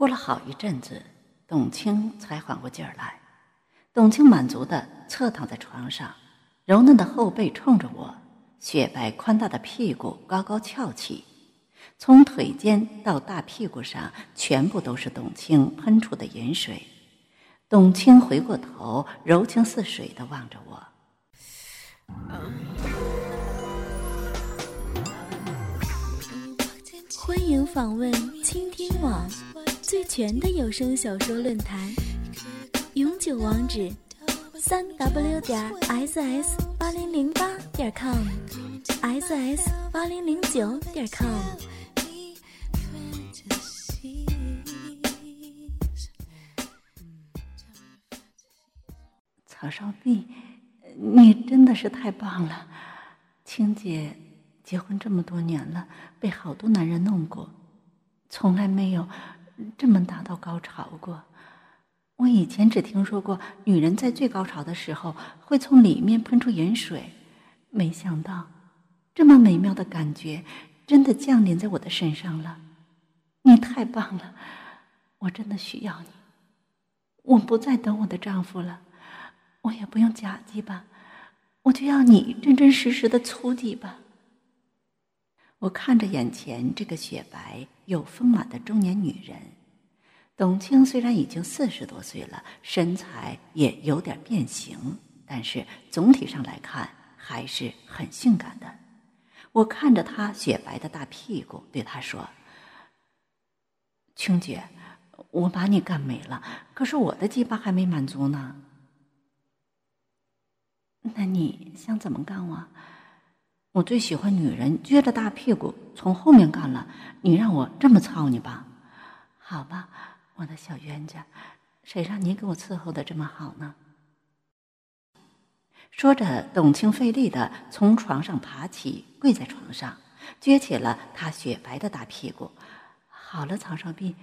过了好一阵子，董卿才缓过劲儿来。董卿满足的侧躺在床上，柔嫩的后背冲着我，雪白宽大的屁股高高翘起，从腿间到大屁股上全部都是董卿喷出的盐水。董卿回过头，柔情似水的望着我。欢迎访问倾听网最全的有声小说论坛，永久网址：三 w 点 ss 八零零八点 com，ss 八零零九点 com。曹少碧，你真的是太棒了，青姐。结婚这么多年了，被好多男人弄过，从来没有这么达到高潮过。我以前只听说过女人在最高潮的时候会从里面喷出盐水，没想到这么美妙的感觉真的降临在我的身上了。你太棒了，我真的需要你。我不再等我的丈夫了，我也不用假鸡巴，我就要你真真实实的粗鸡巴。我看着眼前这个雪白又丰满的中年女人，董卿虽然已经四十多岁了，身材也有点变形，但是总体上来看还是很性感的。我看着她雪白的大屁股，对她说：“青姐，我把你干没了，可是我的鸡巴还没满足呢。那你想怎么干我？”我最喜欢女人撅着大屁股从后面干了，你让我这么操你吧？好吧，我的小冤家，谁让你给我伺候的这么好呢？说着，董卿费力的从床上爬起，跪在床上，撅起了她雪白的大屁股。好了，曹少碧，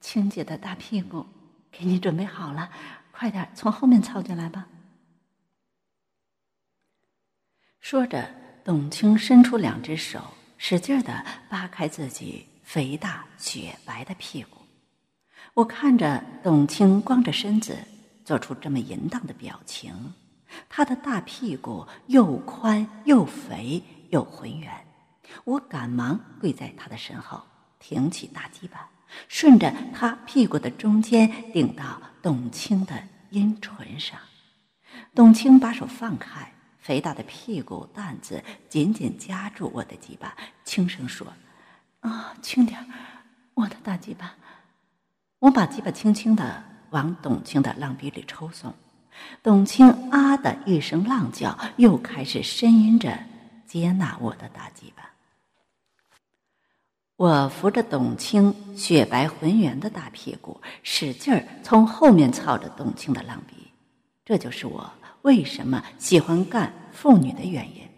青姐的大屁股给你准备好了，快点从后面操进来吧。说着。董卿伸出两只手，使劲的扒开自己肥大雪白的屁股。我看着董卿光着身子做出这么淫荡的表情，她的大屁股又宽又肥又浑圆。我赶忙跪在她的身后，挺起大鸡巴，顺着她屁股的中间顶到董卿的阴唇上。董卿把手放开。肥大的屁股蛋子紧紧夹住我的鸡巴，轻声说：“啊，轻点我的大鸡巴。”我把鸡巴轻轻的往董卿的浪鼻里抽送，董卿啊的一声浪叫，又开始呻吟着接纳我的大鸡巴。我扶着董卿雪白浑圆的大屁股，使劲儿从后面操着董卿的浪鼻，这就是我。为什么喜欢干妇女的原因？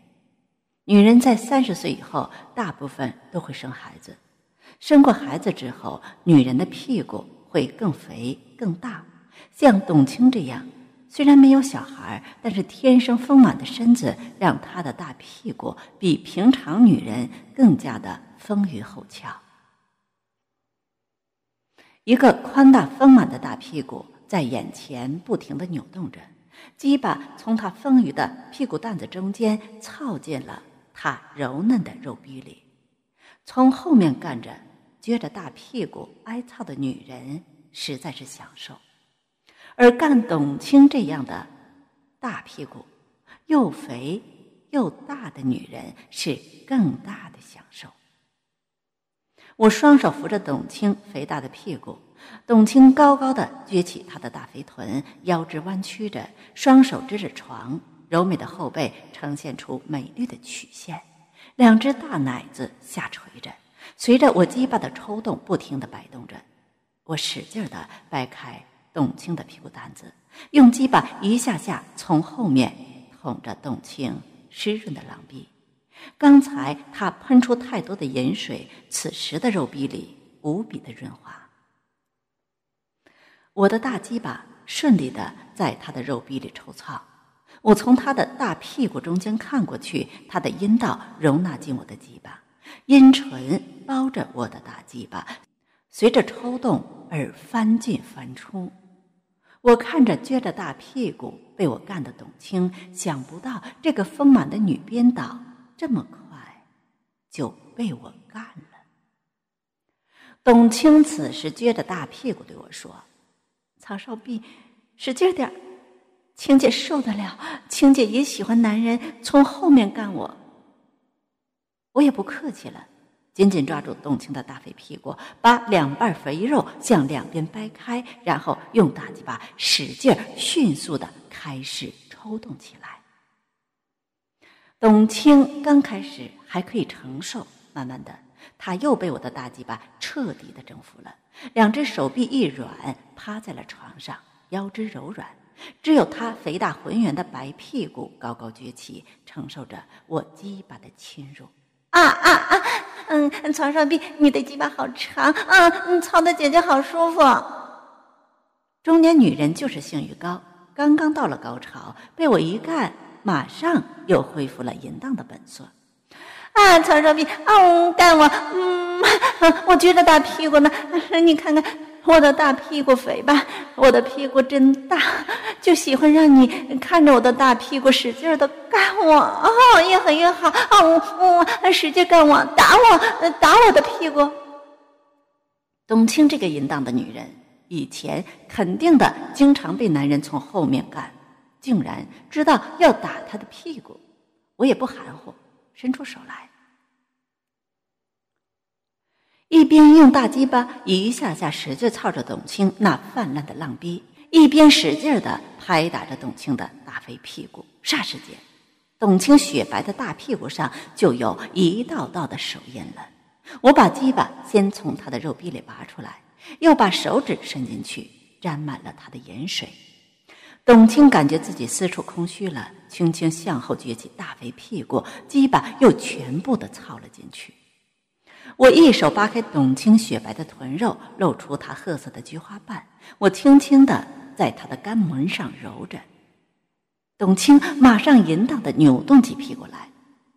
女人在三十岁以后，大部分都会生孩子。生过孩子之后，女人的屁股会更肥更大。像董卿这样，虽然没有小孩，但是天生丰满的身子，让她的大屁股比平常女人更加的丰腴后翘。一个宽大丰满的大屁股在眼前不停的扭动着。鸡巴从他丰腴的屁股蛋子中间操进了他柔嫩的肉壁里，从后面干着撅着大屁股挨操的女人实在是享受，而干董卿这样的大屁股又肥又大的女人是更大的享受。我双手扶着董卿肥大的屁股。董卿高高的撅起她的大肥臀，腰肢弯曲着，双手支着床，柔美的后背呈现出美丽的曲线，两只大奶子下垂着，随着我鸡巴的抽动不停的摆动着。我使劲的掰开董卿的屁股蛋子，用鸡巴一下下从后面捅着董卿湿润的狼逼。刚才他喷出太多的盐水，此时的肉壁里无比的润滑。我的大鸡巴顺利的在他的肉壁里抽操，我从他的大屁股中间看过去，他的阴道容纳进我的鸡巴，阴唇包着我的大鸡巴，随着抽动而翻进翻出。我看着撅着大屁股被我干的董卿，想不到这个丰满的女编导这么快就被我干了。董卿此时撅着大屁股对我说：“曹少弼，使劲点儿，青姐受得了。青姐也喜欢男人从后面干我。”我也不客气了。紧紧抓住董卿的大肥屁股，把两瓣肥肉向两边掰开，然后用大鸡巴使劲儿、迅速的开始抽动起来。董卿刚开始还可以承受，慢慢的，他又被我的大鸡巴彻底的征服了。两只手臂一软，趴在了床上，腰肢柔软，只有他肥大浑圆的白屁股高高撅起，承受着我鸡巴的侵入。啊啊啊！嗯，曹少弼，你的鸡巴好长啊！嗯，操的姐姐好舒服。中年女人就是性欲高，刚刚到了高潮，被我一干，马上又恢复了淫荡的本色。啊，曹少弼，嗯，干我，嗯，我撅着大屁股呢，你看看。我的大屁股肥吧，我的屁股真大，就喜欢让你看着我的大屁股使劲的干我，哦，越狠越好，哦，我使劲干我，打我，打我的屁股。董卿这个淫荡的女人，以前肯定的经常被男人从后面干，竟然知道要打她的屁股，我也不含糊，伸出手来。一边用大鸡巴一下下使劲操着董卿那泛滥的浪逼，一边使劲的拍打着董卿的大肥屁股。霎时间，董卿雪白的大屁股上就有一道道的手印了。我把鸡巴先从他的肉壁里拔出来，又把手指伸进去，沾满了他的盐水。董卿感觉自己四处空虚了，轻轻向后撅起大肥屁股，鸡巴又全部的操了进去。我一手扒开董卿雪白的臀肉，露出她褐色的菊花瓣。我轻轻的在她的肛门上揉着。董卿马上淫荡的扭动起屁股来。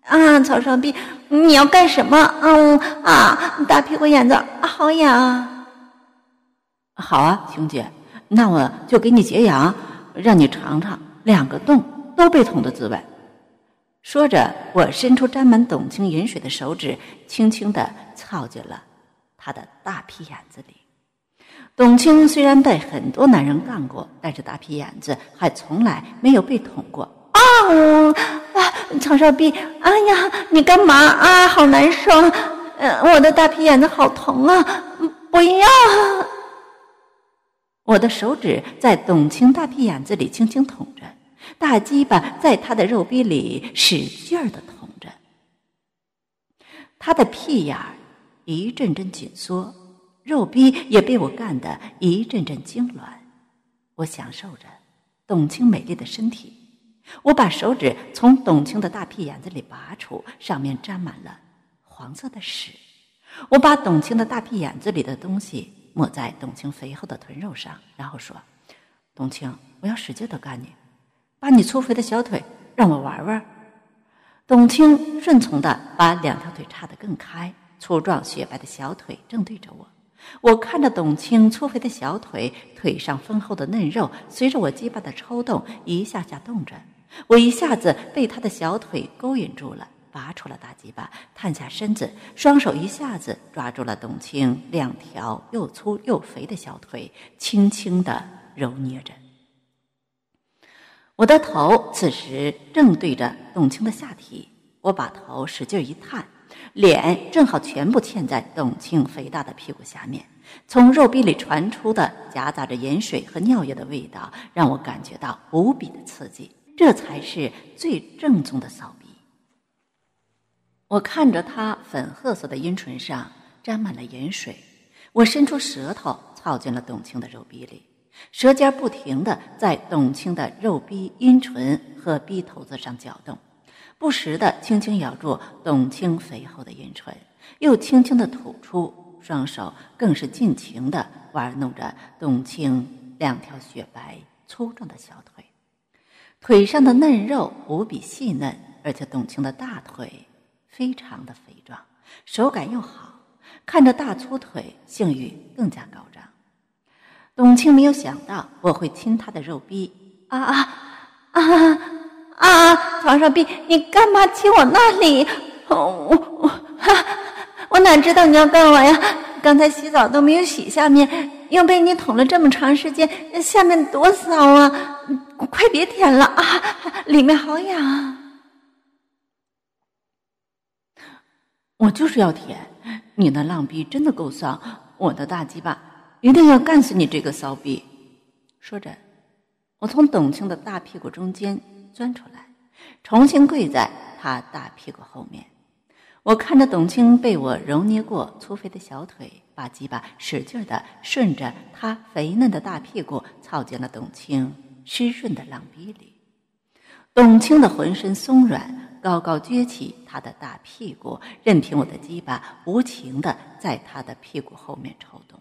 啊，曹少弼，你要干什么？嗯啊，大屁股眼子好痒。好啊，兄姐，那我就给你解痒，让你尝尝两个洞都被捅的滋味。说着，我伸出沾满董卿饮水的手指，轻轻的操进了他的大屁眼子里。董卿虽然被很多男人干过，但是大屁眼子还从来没有被捅过。啊！啊！曹少弼，哎呀，你干嘛啊？好难受！嗯，我的大屁眼子好疼啊！不要！我的手指在董卿大屁眼子里轻轻捅着。大鸡巴在他的肉壁里使劲儿的捅着，他的屁眼儿一阵阵紧缩，肉壁也被我干得一阵阵痉挛。我享受着董卿美丽的身体，我把手指从董卿的大屁眼子里拔出，上面沾满了黄色的屎。我把董卿的大屁眼子里的东西抹在董卿肥厚的臀肉上，然后说：“董卿，我要使劲的干你。”把你粗肥的小腿让我玩玩。董卿顺从的把两条腿叉得更开，粗壮雪白的小腿正对着我。我看着董卿粗肥的小腿，腿上丰厚的嫩肉随着我鸡巴的抽动一下下动着。我一下子被他的小腿勾引住了，拔出了大鸡巴，探下身子，双手一下子抓住了董卿两条又粗又肥的小腿，轻轻的揉捏着。我的头此时正对着董卿的下体，我把头使劲一探，脸正好全部嵌在董卿肥大的屁股下面。从肉壁里传出的夹杂着盐水和尿液的味道，让我感觉到无比的刺激。这才是最正宗的骚逼。我看着他粉褐色的阴唇上沾满了盐水，我伸出舌头操进了董卿的肉壁里。舌尖不停地在董卿的肉逼、阴唇和逼头子上搅动，不时地轻轻咬住董卿肥厚的阴唇，又轻轻地吐出。双手更是尽情地玩弄着董卿两条雪白粗壮的小腿，腿上的嫩肉无比细嫩，而且董卿的大腿非常的肥壮，手感又好，看着大粗腿，性欲更加高涨。董卿没有想到我会亲他的肉逼，啊啊啊啊！床上逼，你干嘛亲我那里？我我我哪知道你要干我呀？刚才洗澡都没有洗下面，又被你捅了这么长时间，下面多骚啊！快别舔了啊，里面好痒。我就是要舔，你那浪逼真的够骚，我的大鸡巴一定要干死你这个骚逼！说着，我从董卿的大屁股中间钻出来，重新跪在他大屁股后面。我看着董卿被我揉捏过粗肥的小腿，把鸡巴使劲的顺着他肥嫩的大屁股操进了董卿湿润的浪逼里。董卿的浑身松软，高高撅起他的大屁股，任凭我的鸡巴无情的在他的屁股后面抽动。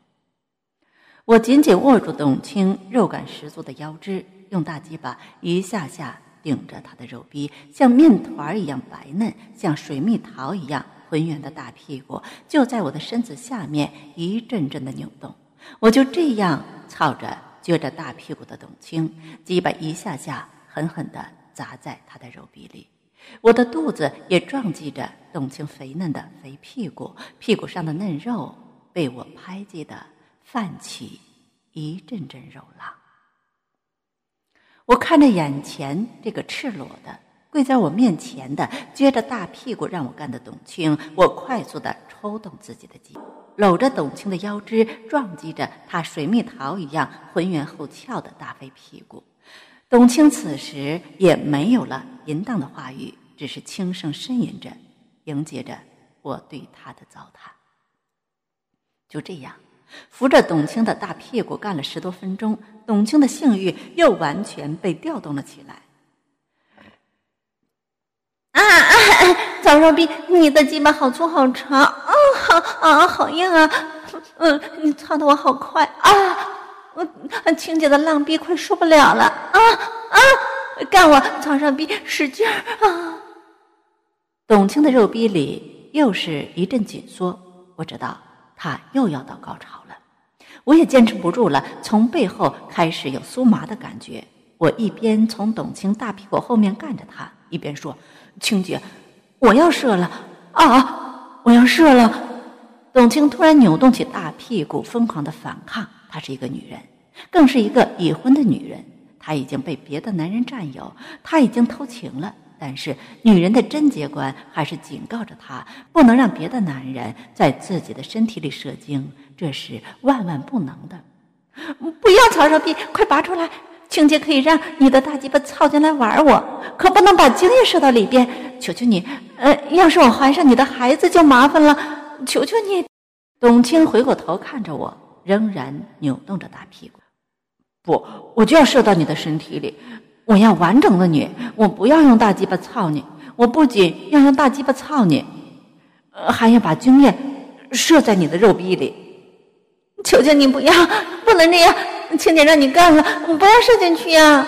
我紧紧握住董卿肉感十足的腰肢，用大鸡巴一下下顶着他的肉逼，像面团一样白嫩，像水蜜桃一样浑圆的大屁股就在我的身子下面一阵阵的扭动。我就这样操着撅着大屁股的董卿，鸡巴一下下狠狠的。砸在他的肉壁里，我的肚子也撞击着董卿肥嫩的肥屁股，屁股上的嫩肉被我拍击的泛起一阵阵肉浪。我看着眼前这个赤裸的跪在我面前的撅着大屁股让我干的董卿，我快速的抽动自己的肌，搂着董卿的腰肢，撞击着她水蜜桃一样浑圆后翘的大肥屁股。董卿此时也没有了淫荡的话语，只是轻声呻吟着，迎接着我对他的糟蹋。就这样，扶着董卿的大屁股干了十多分钟，董卿的性欲又完全被调动了起来。啊啊！早上比你的鸡巴好粗好长，啊好啊好硬啊！嗯，你操的我好快啊！我青姐的浪逼快受不了了啊啊！干我床上逼使劲儿啊！董卿的肉逼里又是一阵紧缩，我知道他又要到高潮了，我也坚持不住了，从背后开始有酥麻的感觉。我一边从董卿大屁股后面干着他，一边说：“青姐，我要射了啊！我要射了！”董卿突然扭动起大屁股，疯狂的反抗。她是一个女人，更是一个已婚的女人。她已经被别的男人占有，她已经偷情了。但是，女人的贞洁观还是警告着她，不能让别的男人在自己的身体里射精，这是万万不能的。不要曹少碧，快拔出来！青姐可以让你的大鸡巴操进来玩我，可不能把精液射到里边。求求你，呃，要是我怀上你的孩子就麻烦了。求求你！董卿回过头看着我。仍然扭动着大屁股，不，我就要射到你的身体里，我要完整的你，我不要用大鸡巴操你，我不仅要用大鸡巴操你，还要把精液射在你的肉壁里，求求你不要，不能这样，青姐让你干了，不要射进去呀！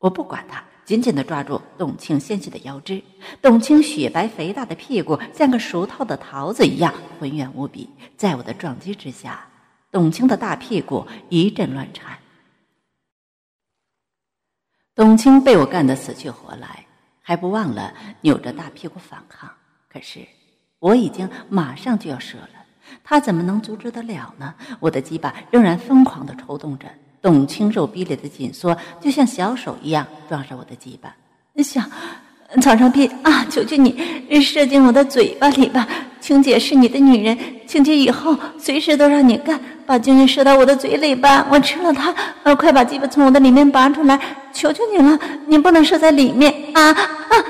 我不管他。紧紧地抓住董卿纤细的腰肢，董卿雪白肥大的屁股像个熟透的桃子一样浑圆无比。在我的撞击之下，董卿的大屁股一阵乱颤。董卿被我干得死去活来，还不忘了扭着大屁股反抗。可是我已经马上就要射了，他怎么能阻止得了呢？我的鸡巴仍然疯狂地抽动着。董卿肉逼里的紧缩，就像小手一样撞上我的鸡巴。想，曹少斌啊，求求你射进我的嘴巴里吧！青姐是你的女人，青姐以后随时都让你干，把精液射到我的嘴里吧！我吃了它，呃，快把鸡巴从我的里面拔出来！求求你了，你不能射在里面啊啊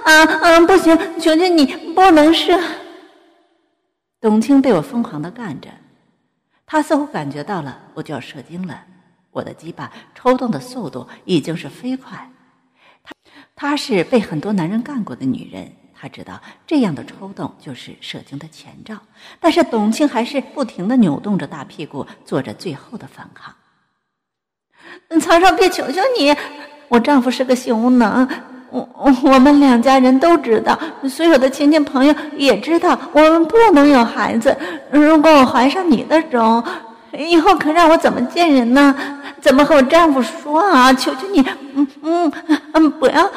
啊啊！不行，求求你不能射！董卿被我疯狂的干着，她似乎感觉到了我就要射精了。我的鸡巴抽动的速度已经是飞快，她她是被很多男人干过的女人，她知道这样的抽动就是射精的前兆。但是董卿还是不停的扭动着大屁股，做着最后的反抗。曹少别求求你，我丈夫是个性无能，我我们两家人都知道，所有的亲戚朋友也知道，我们不能有孩子。如果我怀上你的种。以后可让我怎么见人呢？怎么和我丈夫说啊？求求你，嗯嗯嗯，不要，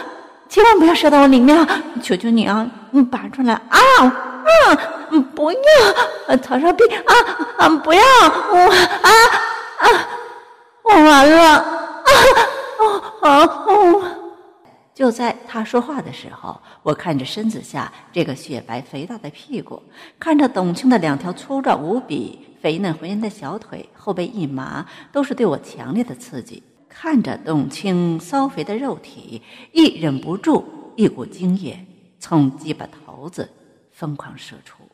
千万不要射到我里面啊！求求你啊，你拔出来啊！嗯，不要，曹少斌啊啊，不要，我啊啊，我完了啊！哦哦，就在他说话的时候，我看着身子下这个雪白肥大的屁股，看着董卿的两条粗壮无比。肥嫩浑圆的小腿，后背一麻，都是对我强烈的刺激。看着董卿骚肥的肉体，亦忍不住一股精液从鸡巴头子疯狂射出，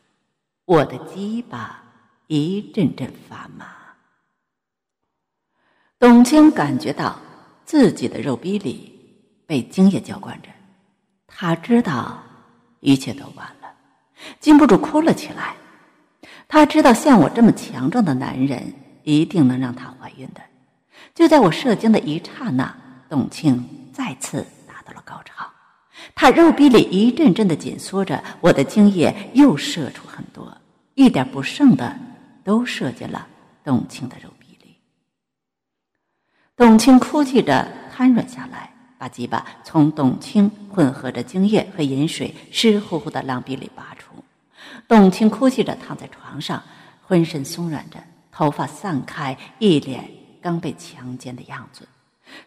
我的鸡巴一阵阵发麻。董卿感觉到自己的肉壁里被精液浇灌着，他知道一切都完了，禁不住哭了起来。他知道像我这么强壮的男人一定能让她怀孕的。就在我射精的一刹那，董卿再次达到了高潮，她肉壁里一阵阵的紧缩着，我的精液又射出很多，一点不剩的都射进了董卿的肉壁里。董卿哭泣着瘫软下来，把鸡巴从董卿混合着精液和饮水湿乎乎的浪壁里拔出。董卿哭泣着躺在床上，浑身松软着，头发散开，一脸刚被强奸的样子。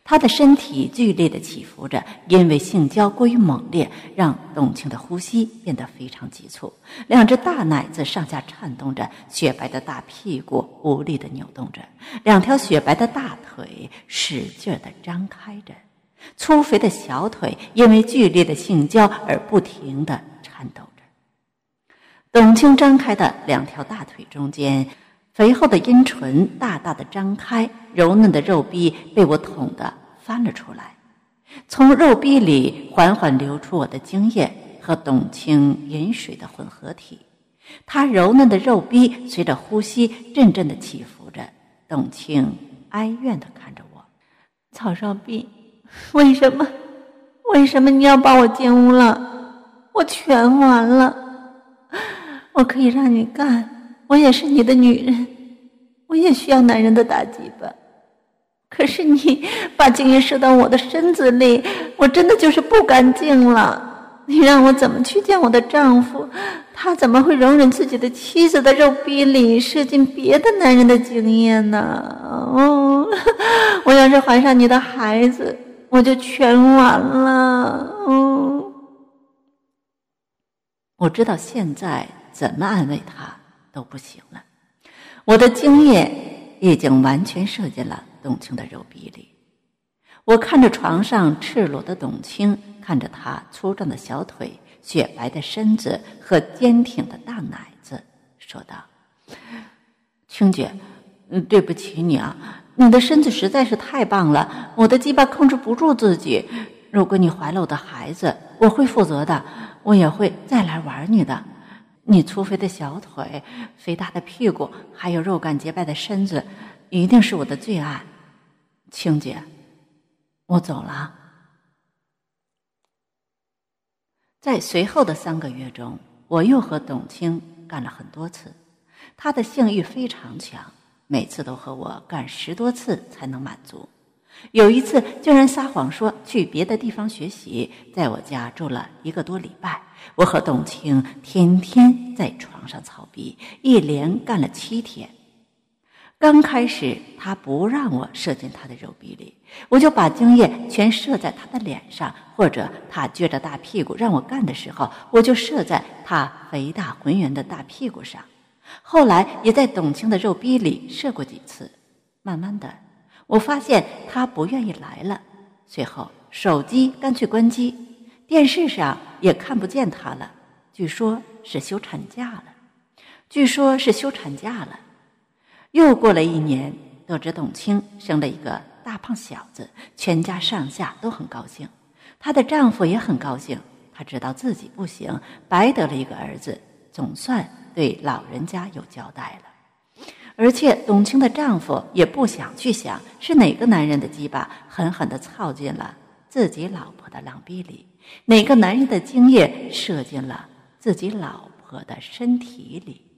她的身体剧烈的起伏着，因为性交过于猛烈，让董卿的呼吸变得非常急促。两只大奶子上下颤动着，雪白的大屁股无力的扭动着，两条雪白的大腿使劲的张开着，粗肥的小腿因为剧烈的性交而不停的颤抖。董卿张开的两条大腿中间，肥厚的阴唇大大的张开，柔嫩的肉壁被我捅得翻了出来，从肉壁里缓缓流出我的精液和董卿饮水的混合体。她柔嫩的肉壁随着呼吸阵阵的起伏着。董卿哀怨的看着我：“曹少斌，为什么？为什么你要把我奸污了？我全完了。”我可以让你干，我也是你的女人，我也需要男人的打击吧。可是你把精液射到我的身子里，我真的就是不干净了。你让我怎么去见我的丈夫？他怎么会容忍自己的妻子的肉壁里射进别的男人的精液呢？哦，我要是怀上你的孩子，我就全完了。哦，我知道现在。怎么安慰他都不行了，我的精液已经完全射进了董卿的肉壁里。我看着床上赤裸的董卿，看着她粗壮的小腿、雪白的身子和坚挺的大奶子，说道：“青姐，嗯，对不起你啊，你的身子实在是太棒了，我的鸡巴控制不住自己。如果你怀了我的孩子，我会负责的，我也会再来玩你的。”你粗肥的小腿、肥大的屁股，还有肉感洁白的身子，一定是我的最爱，青姐，我走了。在随后的三个月中，我又和董卿干了很多次，她的性欲非常强，每次都和我干十多次才能满足。有一次，竟然撒谎说去别的地方学习，在我家住了一个多礼拜。我和董卿天天在床上操逼，一连干了七天。刚开始，他不让我射进他的肉壁里，我就把精液全射在他的脸上，或者他撅着大屁股让我干的时候，我就射在他肥大浑圆的大屁股上。后来，也在董卿的肉壁里射过几次。慢慢的。我发现他不愿意来了，随后手机干脆关机，电视上也看不见他了。据说是休产假了，据说是休产假了。又过了一年，得知董卿生了一个大胖小子，全家上下都很高兴，她的丈夫也很高兴。他知道自己不行，白得了一个儿子，总算对老人家有交代了。而且董卿的丈夫也不想去想是哪个男人的鸡巴狠狠地操进了自己老婆的狼逼里，哪个男人的精液射进了自己老婆的身体里。